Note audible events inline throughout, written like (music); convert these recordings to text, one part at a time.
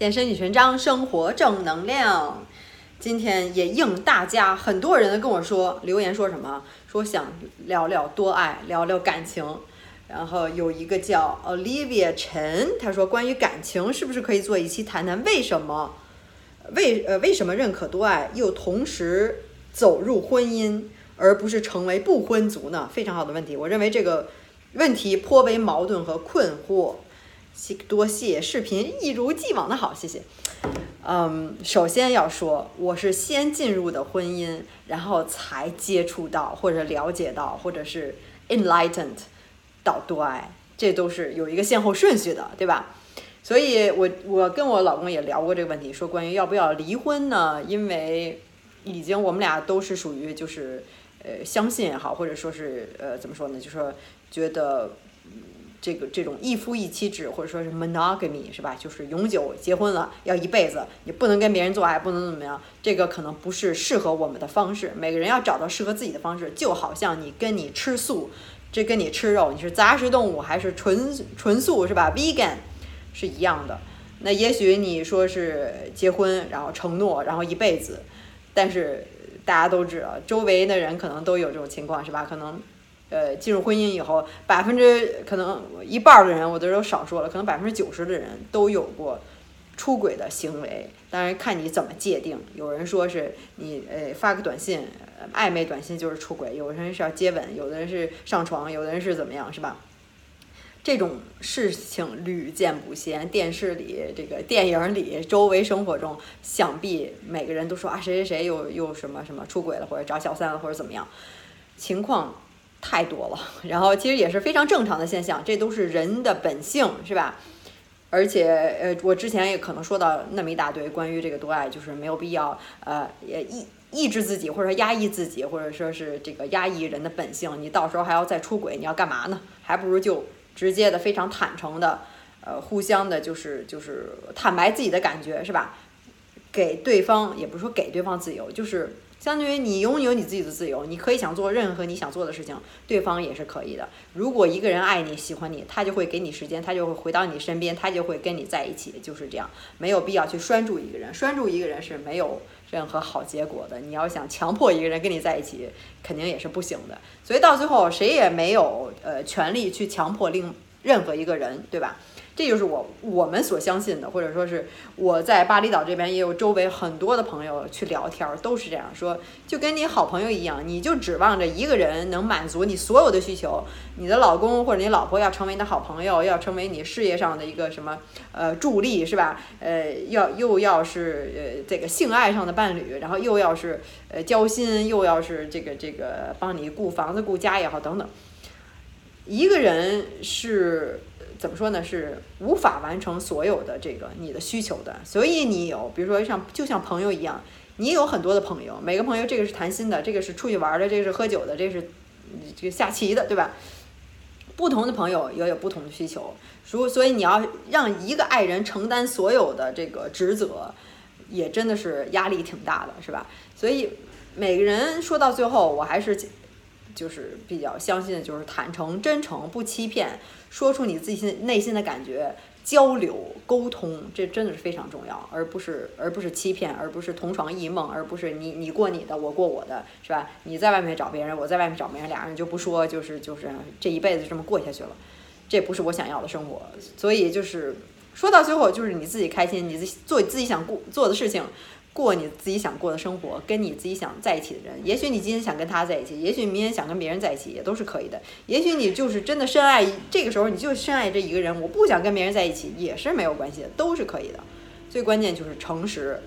健身女权章，生活正能量。今天也应大家很多人跟我说留言说什么，说想聊聊多爱，聊聊感情。然后有一个叫 Olivia 陈，他说关于感情是不是可以做一期谈谈为什么为呃为什么认可多爱，又同时走入婚姻，而不是成为不婚族呢？非常好的问题，我认为这个问题颇为矛盾和困惑。多谢视频一如既往的好，谢谢。嗯，首先要说，我是先进入的婚姻，然后才接触到或者了解到，或者是 enlightened 到多爱，这都是有一个先后顺序的，对吧？所以我我跟我老公也聊过这个问题，说关于要不要离婚呢？因为已经我们俩都是属于就是呃相信也好，或者说是呃怎么说呢，就说觉得。这个这种一夫一妻制，或者说是 monogamy 是吧？就是永久结婚了，要一辈子，你不能跟别人做爱，不能怎么样。这个可能不是适合我们的方式。每个人要找到适合自己的方式，就好像你跟你吃素，这跟你吃肉，你是杂食动物还是纯纯素是吧？vegan 是一样的。那也许你说是结婚，然后承诺，然后一辈子，但是大家都知道，周围的人可能都有这种情况是吧？可能。呃，进入婚姻以后，百分之可能一半的人，我都少说了，可能百分之九十的人都有过出轨的行为。当然看你怎么界定。有人说是你呃发个短信，暧昧短信就是出轨；有人是要接吻，有的人是上床，有的人是怎么样，是吧？这种事情屡见不鲜，电视里、这个电影里、周围生活中，想必每个人都说啊，谁谁谁又又什么什么出轨了，或者找小三了，或者怎么样，情况。太多了，(laughs) 然后其实也是非常正常的现象，这都是人的本性，是吧？而且，呃，我之前也可能说到那么一大堆关于这个多爱，就是没有必要，呃，也抑抑制自己，或者说压抑自己，或者说是这个压抑人的本性，你到时候还要再出轨，你要干嘛呢？还不如就直接的、非常坦诚的，呃，互相的，就是就是坦白自己的感觉，是吧？给对方，也不是说给对方自由，就是。相当于你拥有你自己的自由，你可以想做任何你想做的事情，对方也是可以的。如果一个人爱你、喜欢你，他就会给你时间，他就会回到你身边，他就会跟你在一起，就是这样，没有必要去拴住一个人。拴住一个人是没有任何好结果的。你要想强迫一个人跟你在一起，肯定也是不行的。所以到最后，谁也没有呃权利去强迫另任何一个人，对吧？这就是我我们所相信的，或者说是我在巴厘岛这边也有周围很多的朋友去聊天，都是这样说，就跟你好朋友一样，你就指望着一个人能满足你所有的需求，你的老公或者你老婆要成为你的好朋友，要成为你事业上的一个什么呃助力是吧？呃，要又要是呃这个性爱上的伴侣，然后又要是呃交心，又要是这个这个帮你顾房子顾家也好等等，一个人是。怎么说呢？是无法完成所有的这个你的需求的，所以你有，比如说像就像朋友一样，你有很多的朋友，每个朋友这个是谈心的，这个是出去玩的，这个是喝酒的，这是这个下棋的，对吧？不同的朋友也有不同的需求，所所以你要让一个爱人承担所有的这个职责，也真的是压力挺大的，是吧？所以每个人说到最后，我还是。就是比较相信的，就是坦诚、真诚、不欺骗，说出你自己内心的感觉，交流沟通，这真的是非常重要，而不是而不是欺骗，而不是同床异梦，而不是你你过你的，我过我的，是吧？你在外面找别人，我在外面找别人，俩人就不说，就是就是这一辈子这么过下去了，这不是我想要的生活。所以就是说到最后，就是你自己开心，你自己做自己想过做的事情。过你自己想过的生活，跟你自己想在一起的人。也许你今天想跟他在一起，也许明天想跟别人在一起，也都是可以的。也许你就是真的深爱，这个时候你就深爱这一个人，我不想跟别人在一起，也是没有关系的，都是可以的。最关键就是诚实，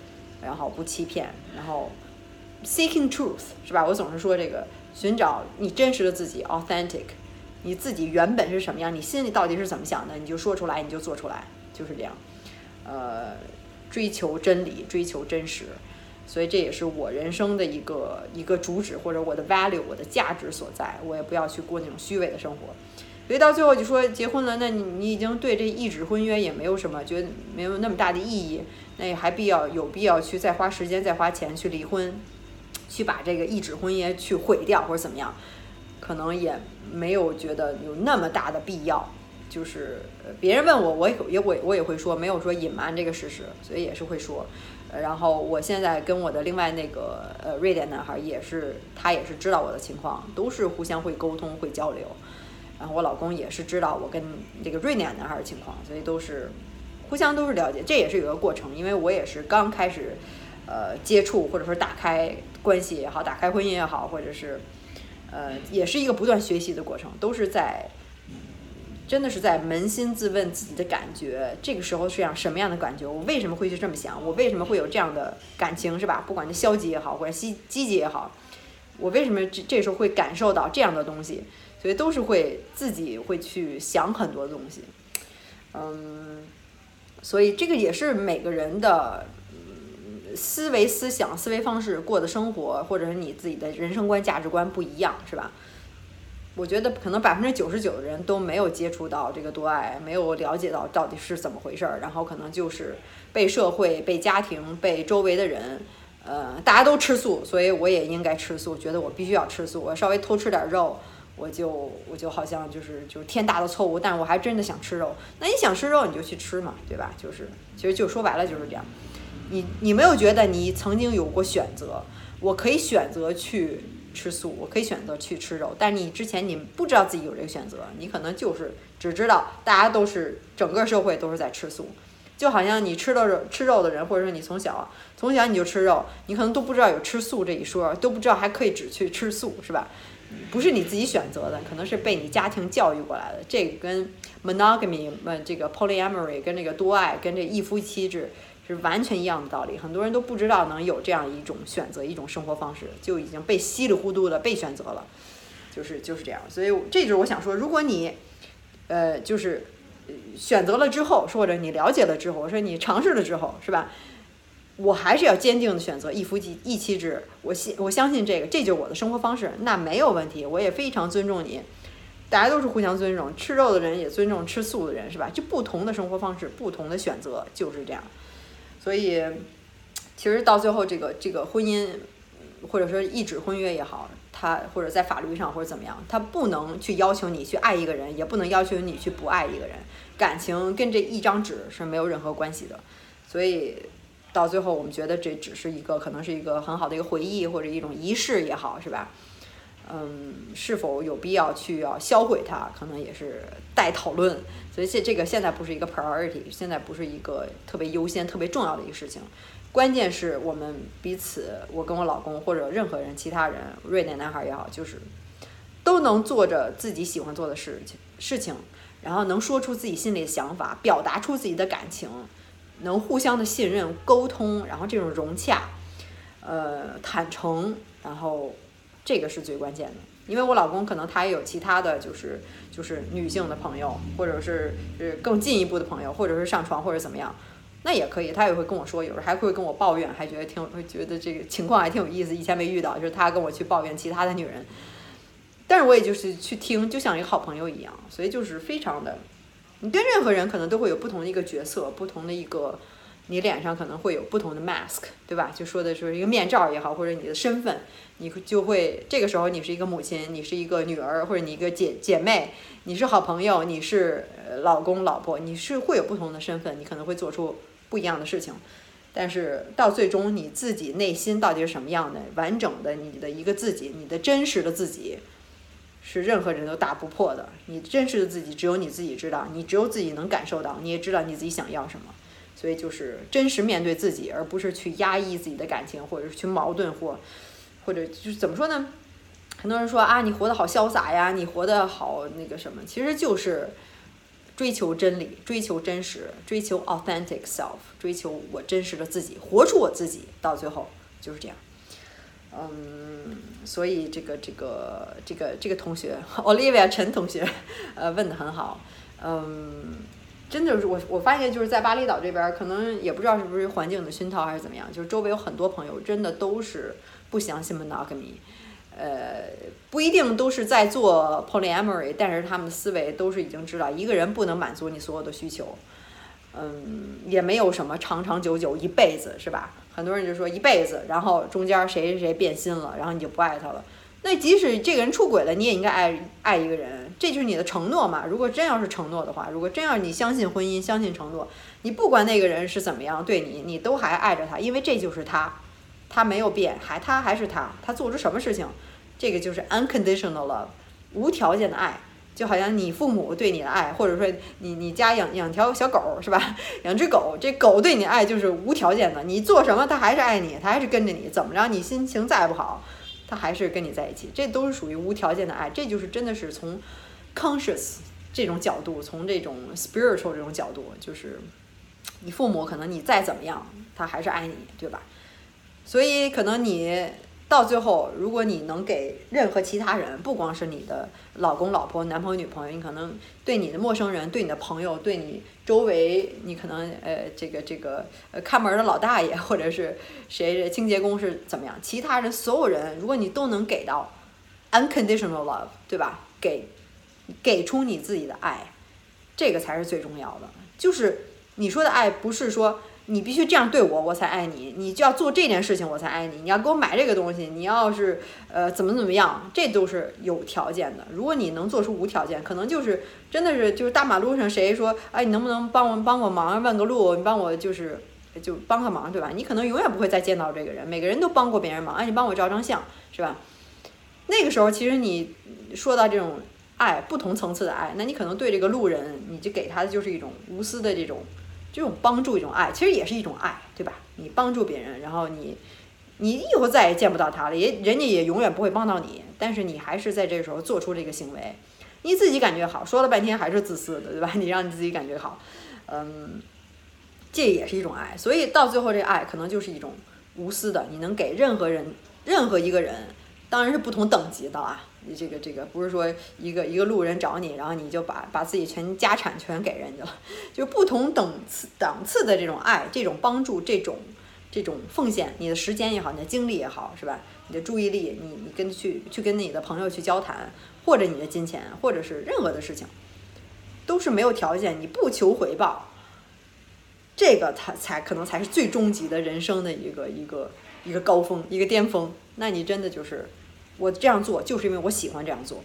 然后不欺骗，然后 seeking truth 是吧？我总是说这个，寻找你真实的自己，authentic，你自己原本是什么样，你心里到底是怎么想的，你就说出来，你就做出来，就是这样。呃。追求真理，追求真实，所以这也是我人生的一个一个主旨，或者我的 value，我的价值所在。我也不要去过那种虚伪的生活。所以到最后就说结婚了，那你你已经对这一纸婚约也没有什么，觉得没有那么大的意义，那也还必要有必要去再花时间、再花钱去离婚，去把这个一纸婚约去毁掉或者怎么样，可能也没有觉得有那么大的必要。就是别人问我，我也也我我也会说，没有说隐瞒这个事实，所以也是会说。然后我现在跟我的另外那个呃瑞典男孩也是，他也是知道我的情况，都是互相会沟通会交流。然后我老公也是知道我跟这个瑞典男孩的情况，所以都是互相都是了解。这也是有个过程，因为我也是刚开始呃接触或者说打开关系也好，打开婚姻也好，或者是呃也是一个不断学习的过程，都是在。真的是在扪心自问自己的感觉，这个时候是样什么样的感觉？我为什么会去这么想？我为什么会有这样的感情，是吧？不管是消极也好，或者积积极也好，我为什么这这时候会感受到这样的东西？所以都是会自己会去想很多东西，嗯，所以这个也是每个人的思维、思想、思维方式、过的生活，或者是你自己的人生观、价值观不一样，是吧？我觉得可能百分之九十九的人都没有接触到这个多爱，没有了解到到底是怎么回事儿，然后可能就是被社会、被家庭、被周围的人，呃，大家都吃素，所以我也应该吃素，觉得我必须要吃素，我稍微偷吃点肉，我就我就好像就是就天大的错误，但我还真的想吃肉，那你想吃肉你就去吃嘛，对吧？就是其实就说白了就是这样，你你没有觉得你曾经有过选择，我可以选择去。吃素，我可以选择去吃肉，但是你之前你不知道自己有这个选择，你可能就是只知道大家都是整个社会都是在吃素，就好像你吃了肉吃肉的人，或者说你从小从小你就吃肉，你可能都不知道有吃素这一说，都不知道还可以只去吃素，是吧？不是你自己选择的，可能是被你家庭教育过来的。这个跟 monogamy，呃，这个 polyamory，跟这个多爱，跟这一夫一妻制。是完全一样的道理，很多人都不知道能有这样一种选择，一种生活方式，就已经被稀里糊涂的被选择了，就是就是这样。所以这就是我想说，如果你，呃，就是选择了之后，或者你了解了之后，我说你尝试了之后，是吧？我还是要坚定的选择一夫一一妻制，我信我相信这个，这就是我的生活方式，那没有问题，我也非常尊重你，大家都是互相尊重，吃肉的人也尊重吃素的人，是吧？就不同的生活方式，不同的选择，就是这样。所以，其实到最后，这个这个婚姻，或者说一纸婚约也好，它或者在法律上或者怎么样，它不能去要求你去爱一个人，也不能要求你去不爱一个人。感情跟这一张纸是没有任何关系的。所以到最后，我们觉得这只是一个可能是一个很好的一个回忆或者一种仪式也好，是吧？嗯，是否有必要去要销毁它，可能也是待讨论。所以这这个现在不是一个 priority，现在不是一个特别优先、特别重要的一个事情。关键是我们彼此，我跟我老公或者任何人、其他人，瑞典男孩也好，就是都能做着自己喜欢做的事情，事情，然后能说出自己心里的想法，表达出自己的感情，能互相的信任、沟通，然后这种融洽，呃，坦诚，然后这个是最关键的。因为我老公可能他也有其他的就是就是女性的朋友，或者是是更进一步的朋友，或者是上床或者怎么样，那也可以，他也会跟我说，有时候还会跟我抱怨，还觉得挺会觉得这个情况还挺有意思，以前没遇到，就是他跟我去抱怨其他的女人，但是我也就是去听，就像一个好朋友一样，所以就是非常的，你跟任何人可能都会有不同的一个角色，不同的一个。你脸上可能会有不同的 mask，对吧？就说的是一个面罩也好，或者你的身份，你就会这个时候你是一个母亲，你是一个女儿，或者你一个姐姐妹，你是好朋友，你是老公老婆，你是会有不同的身份，你可能会做出不一样的事情。但是到最终你自己内心到底是什么样的，完整的你的一个自己，你的真实的自己，是任何人都打不破的。你真实的自己只有你自己知道，你只有自己能感受到，你也知道你自己想要什么。所以就是真实面对自己，而不是去压抑自己的感情，或者是去矛盾或，或者就是怎么说呢？很多人说啊，你活得好潇洒呀，你活得好那个什么，其实就是追求真理，追求真实，追求 authentic self，追求我真实的自己，活出我自己，到最后就是这样。嗯，所以这个这个这个这个同学 (laughs) Olivia 陈同学，呃，问的很好，嗯。真的是我，我发现就是在巴厘岛这边，可能也不知道是不是环境的熏陶还是怎么样，就是周围有很多朋友真的都是不相信 monogamy，呃，不一定都是在做 polyamory，但是他们的思维都是已经知道一个人不能满足你所有的需求，嗯，也没有什么长长久久一辈子，是吧？很多人就说一辈子，然后中间谁谁谁变心了，然后你就不爱他了，那即使这个人出轨了，你也应该爱爱一个人，这就是你的承诺嘛。如果真要是承诺的话，如果真要你相信婚姻，相信承诺，你不管那个人是怎么样对你，你都还爱着他，因为这就是他，他没有变，还他还是他，他做出什么事情，这个就是 unconditional love，无条件的爱。就好像你父母对你的爱，或者说你你家养养条小狗是吧？(laughs) 养只狗，这狗对你爱就是无条件的，你做什么它还是爱你，它还是跟着你，怎么着你心情再不好，他还是跟你在一起，这都是属于无条件的爱，这就是真的是从 conscious 这种角度，从这种 spiritual 这种角度，就是你父母可能你再怎么样，他还是爱你，对吧？所以可能你。到最后，如果你能给任何其他人，不光是你的老公、老婆、男朋友、女朋友，你可能对你的陌生人、对你的朋友、对你周围，你可能呃，这个这个呃，看门的老大爷，(laughs) 或者是谁清洁工是怎么样？其他人所有人，如果你都能给到 unconditional love，对吧？给给出你自己的爱，这个才是最重要的。就是你说的爱，不是说。你必须这样对我，我才爱你。你就要做这件事情，我才爱你。你要给我买这个东西，你要是呃怎么怎么样，这都是有条件的。如果你能做出无条件，可能就是真的是就是大马路上谁说哎，你能不能帮我帮我忙，问个路，你帮我就是就帮个忙，对吧？你可能永远不会再见到这个人。每个人都帮过别人忙，哎，你帮我照张相，是吧？那个时候其实你说到这种爱，不同层次的爱，那你可能对这个路人，你就给他的就是一种无私的这种。这种帮助一种爱，其实也是一种爱，对吧？你帮助别人，然后你，你以后再也见不到他了，也人家也永远不会帮到你，但是你还是在这时候做出这个行为，你自己感觉好，说了半天还是自私的，对吧？你让你自己感觉好，嗯，这也是一种爱，所以到最后这爱可能就是一种无私的，你能给任何人，任何一个人，当然是不同等级的啊。你这个这个不是说一个一个路人找你，然后你就把把自己全家产全给人家了，(laughs) 就不同等次档次的这种爱，这种帮助，这种这种奉献，你的时间也好，你的精力也好，是吧？你的注意力，你你跟去去跟你的朋友去交谈，或者你的金钱，或者是任何的事情，都是没有条件，你不求回报，这个才才可能才是最终极的人生的一个一个一个高峰，一个巅峰。那你真的就是。我这样做就是因为我喜欢这样做，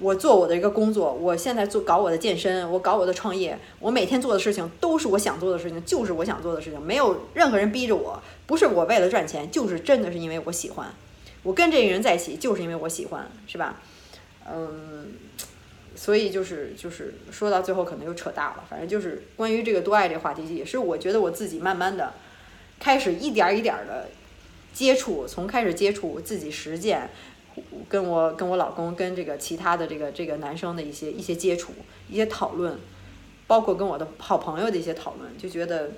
我做我的一个工作，我现在做搞我的健身，我搞我的创业，我每天做的事情都是我想做的事情，就是我想做的事情，没有任何人逼着我，不是我为了赚钱，就是真的是因为我喜欢，我跟这个人在一起就是因为我喜欢，是吧？嗯，所以就是就是说到最后可能又扯大了，反正就是关于这个多爱这个话题，也是我觉得我自己慢慢的开始一点一点的接触，从开始接触自己实践。跟我跟我老公跟这个其他的这个这个男生的一些一些接触一些讨论，包括跟我的好朋友的一些讨论，就觉得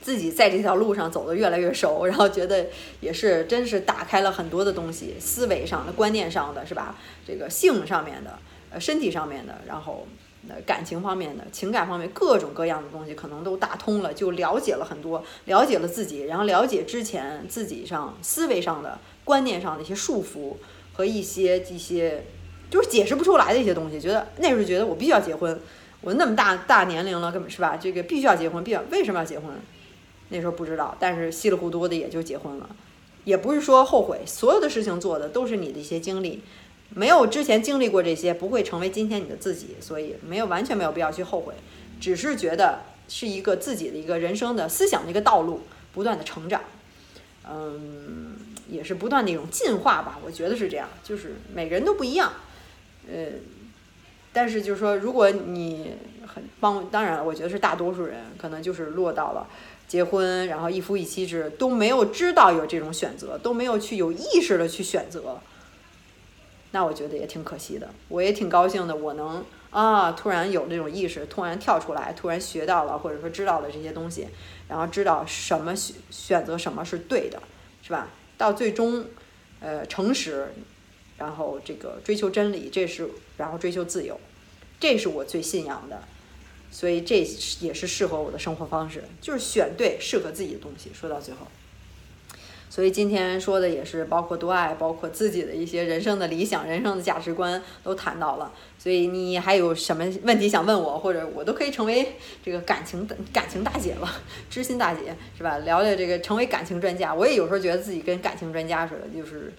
自己在这条路上走得越来越熟，然后觉得也是真是打开了很多的东西，思维上的观念上的是吧？这个性上面的，呃，身体上面的，然后呃感情方面的情感方面各种各样的东西，可能都打通了，就了解了很多，了解了自己，然后了解之前自己上思维上的。观念上的一些束缚和一些一些就是解释不出来的一些东西，觉得那时候觉得我必须要结婚，我那么大大年龄了，根本是吧？这个必须要结婚，必要为什么要结婚？那时候不知道，但是稀里糊涂的也就结婚了，也不是说后悔，所有的事情做的都是你的一些经历，没有之前经历过这些，不会成为今天你的自己，所以没有完全没有必要去后悔，只是觉得是一个自己的一个人生的思想的一个道路，不断的成长，嗯。也是不断的一种进化吧，我觉得是这样，就是每个人都不一样，呃，但是就是说，如果你很帮，当然，我觉得是大多数人可能就是落到了结婚，然后一夫一妻制，都没有知道有这种选择，都没有去有意识的去选择，那我觉得也挺可惜的。我也挺高兴的，我能啊，突然有这种意识，突然跳出来，突然学到了或者说知道了这些东西，然后知道什么选选择什么是对的，是吧？到最终，呃，诚实，然后这个追求真理，这是然后追求自由，这是我最信仰的，所以这也是适合我的生活方式，就是选对适合自己的东西。说到最后。所以今天说的也是包括多爱，包括自己的一些人生的理想、人生的价值观都谈到了。所以你还有什么问题想问我，或者我都可以成为这个感情感情大姐了，(laughs) 知心大姐是吧？聊聊这个成为感情专家，我也有时候觉得自己跟感情专家似的，就是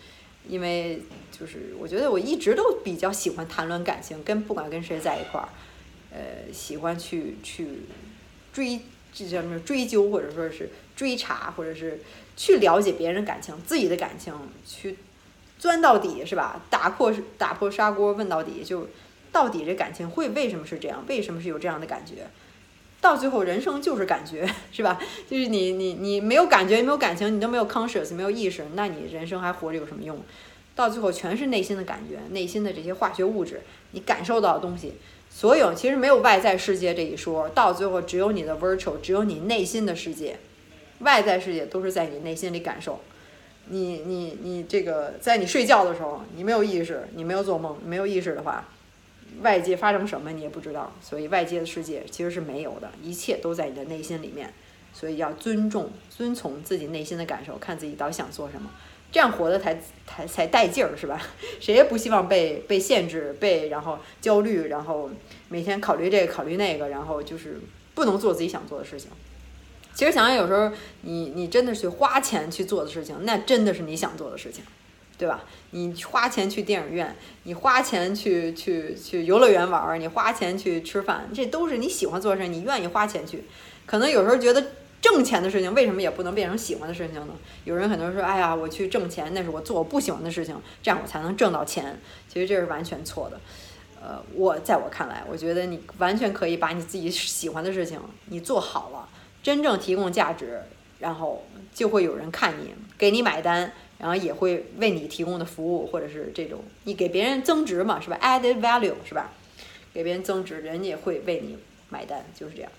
因为就是我觉得我一直都比较喜欢谈论感情，跟不管跟谁在一块儿，呃，喜欢去去追这叫什么追究，或者说是追查，或者是去了解别人感情，自己的感情去钻到底，是吧？打破打破砂锅问到底，就到底这感情会为什么是这样？为什么是有这样的感觉？到最后，人生就是感觉，是吧？就是你你你没有感觉，没有感情，你都没有 conscious，没有意识，那你人生还活着有什么用？到最后全是内心的感觉，内心的这些化学物质，你感受到的东西，所有其实没有外在世界这一说，到最后只有你的 virtual，只有你内心的世界，外在世界都是在你内心里感受。你你你这个在你睡觉的时候，你没有意识，你没有做梦，没有意识的话。外界发生什么你也不知道，所以外界的世界其实是没有的，一切都在你的内心里面，所以要尊重、遵从自己内心的感受，看自己到底想做什么，这样活的才才才带劲儿，是吧？(laughs) 谁也不希望被被限制、被然后焦虑，然后每天考虑这个考虑那个，然后就是不能做自己想做的事情。其实想想，有时候你你真的是花钱去做的事情，那真的是你想做的事情。对吧？你花钱去电影院，你花钱去去去游乐园玩儿，你花钱去吃饭，这都是你喜欢做的事，你愿意花钱去。可能有时候觉得挣钱。的。事情，为什么也不能变成喜欢的事情呢？有人可能说：“哎呀，我去挣钱，那是我做我不喜欢的事情，这样我才能挣到钱。”其实这是完全错的。呃，我在我看来，我觉得你完全可以把你自己喜欢的事情你做好了，真正提供价值，然后就会有人看你，给你买单。然后也会为你提供的服务，或者是这种你给别人增值嘛，是吧？added value 是吧？给别人增值，人也会为你买单，就是这样。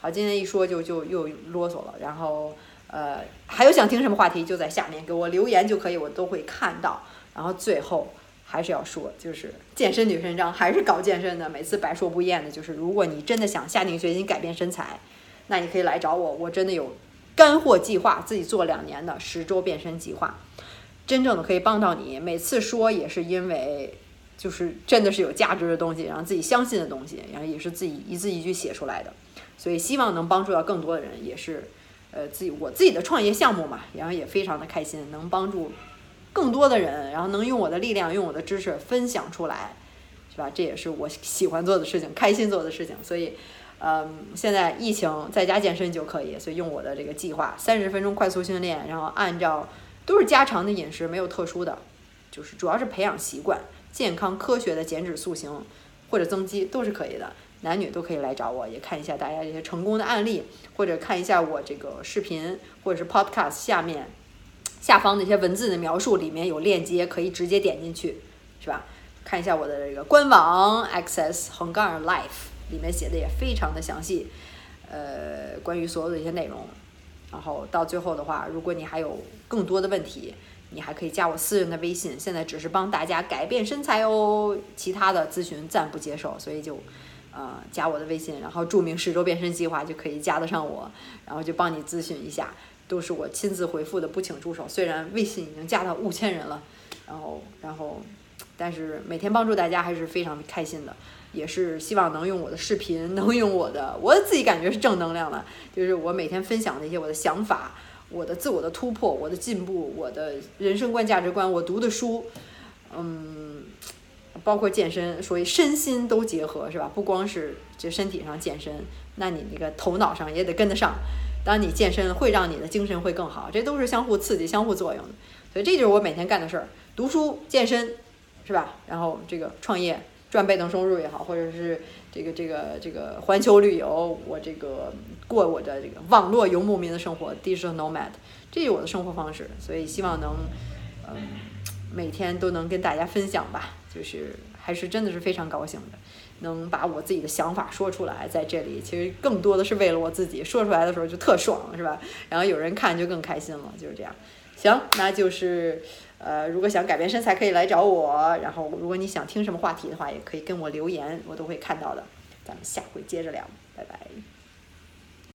好，今天一说就就又啰嗦了。然后呃，还有想听什么话题，就在下面给我留言就可以，我都会看到。然后最后还是要说，就是健身女神章还是搞健身的，每次百说不厌的，就是如果你真的想下定决心改变身材，那你可以来找我，我真的有干货计划，自己做两年的十周变身计划。真正的可以帮到你，每次说也是因为，就是真的是有价值的东西，然后自己相信的东西，然后也是自己一字一句写出来的，所以希望能帮助到更多的人，也是，呃，自己我自己的创业项目嘛，然后也非常的开心，能帮助更多的人，然后能用我的力量，用我的知识分享出来，是吧？这也是我喜欢做的事情，开心做的事情，所以，嗯，现在疫情在家健身就可以，所以用我的这个计划，三十分钟快速训练，然后按照。都是家常的饮食，没有特殊的，就是主要是培养习惯，健康科学的减脂塑形或者增肌都是可以的，男女都可以来找我，也看一下大家这些成功的案例，或者看一下我这个视频或者是 podcast 下面下方的一些文字的描述，里面有链接可以直接点进去，是吧？看一下我的这个官网 access 横杠 life 里面写的也非常的详细，呃，关于所有的一些内容。然后到最后的话，如果你还有更多的问题，你还可以加我私人的微信。现在只是帮大家改变身材哦，其他的咨询暂不接受，所以就，呃，加我的微信，然后注明十周变身计划就可以加得上我，然后就帮你咨询一下，都是我亲自回复的，不请助手。虽然微信已经加到五千人了，然后然后，但是每天帮助大家还是非常开心的。也是希望能用我的视频，(laughs) 能用我的，我自己感觉是正能量的，就是我每天分享的一些我的想法，我的自我的突破，我的进步，我的人生观价值观，我读的书，嗯，包括健身，所以身心都结合，是吧？不光是这身体上健身，那你那个头脑上也得跟得上。当你健身会让你的精神会更好，这都是相互刺激、相互作用的。所以这就是我每天干的事儿：读书、健身，是吧？然后这个创业。赚被动收入也好，或者是这个这个这个环球旅游，我这个过我的这个网络游牧民的生活，digital nomad，这是我的生活方式，所以希望能，嗯，每天都能跟大家分享吧，就是还是真的是非常高兴的，能把我自己的想法说出来，在这里，其实更多的是为了我自己，说出来的时候就特爽，是吧？然后有人看就更开心了，就是这样。行，那就是。呃，如果想改变身材，可以来找我。然后，如果你想听什么话题的话，也可以跟我留言，我都会看到的。咱们下回接着聊，拜拜。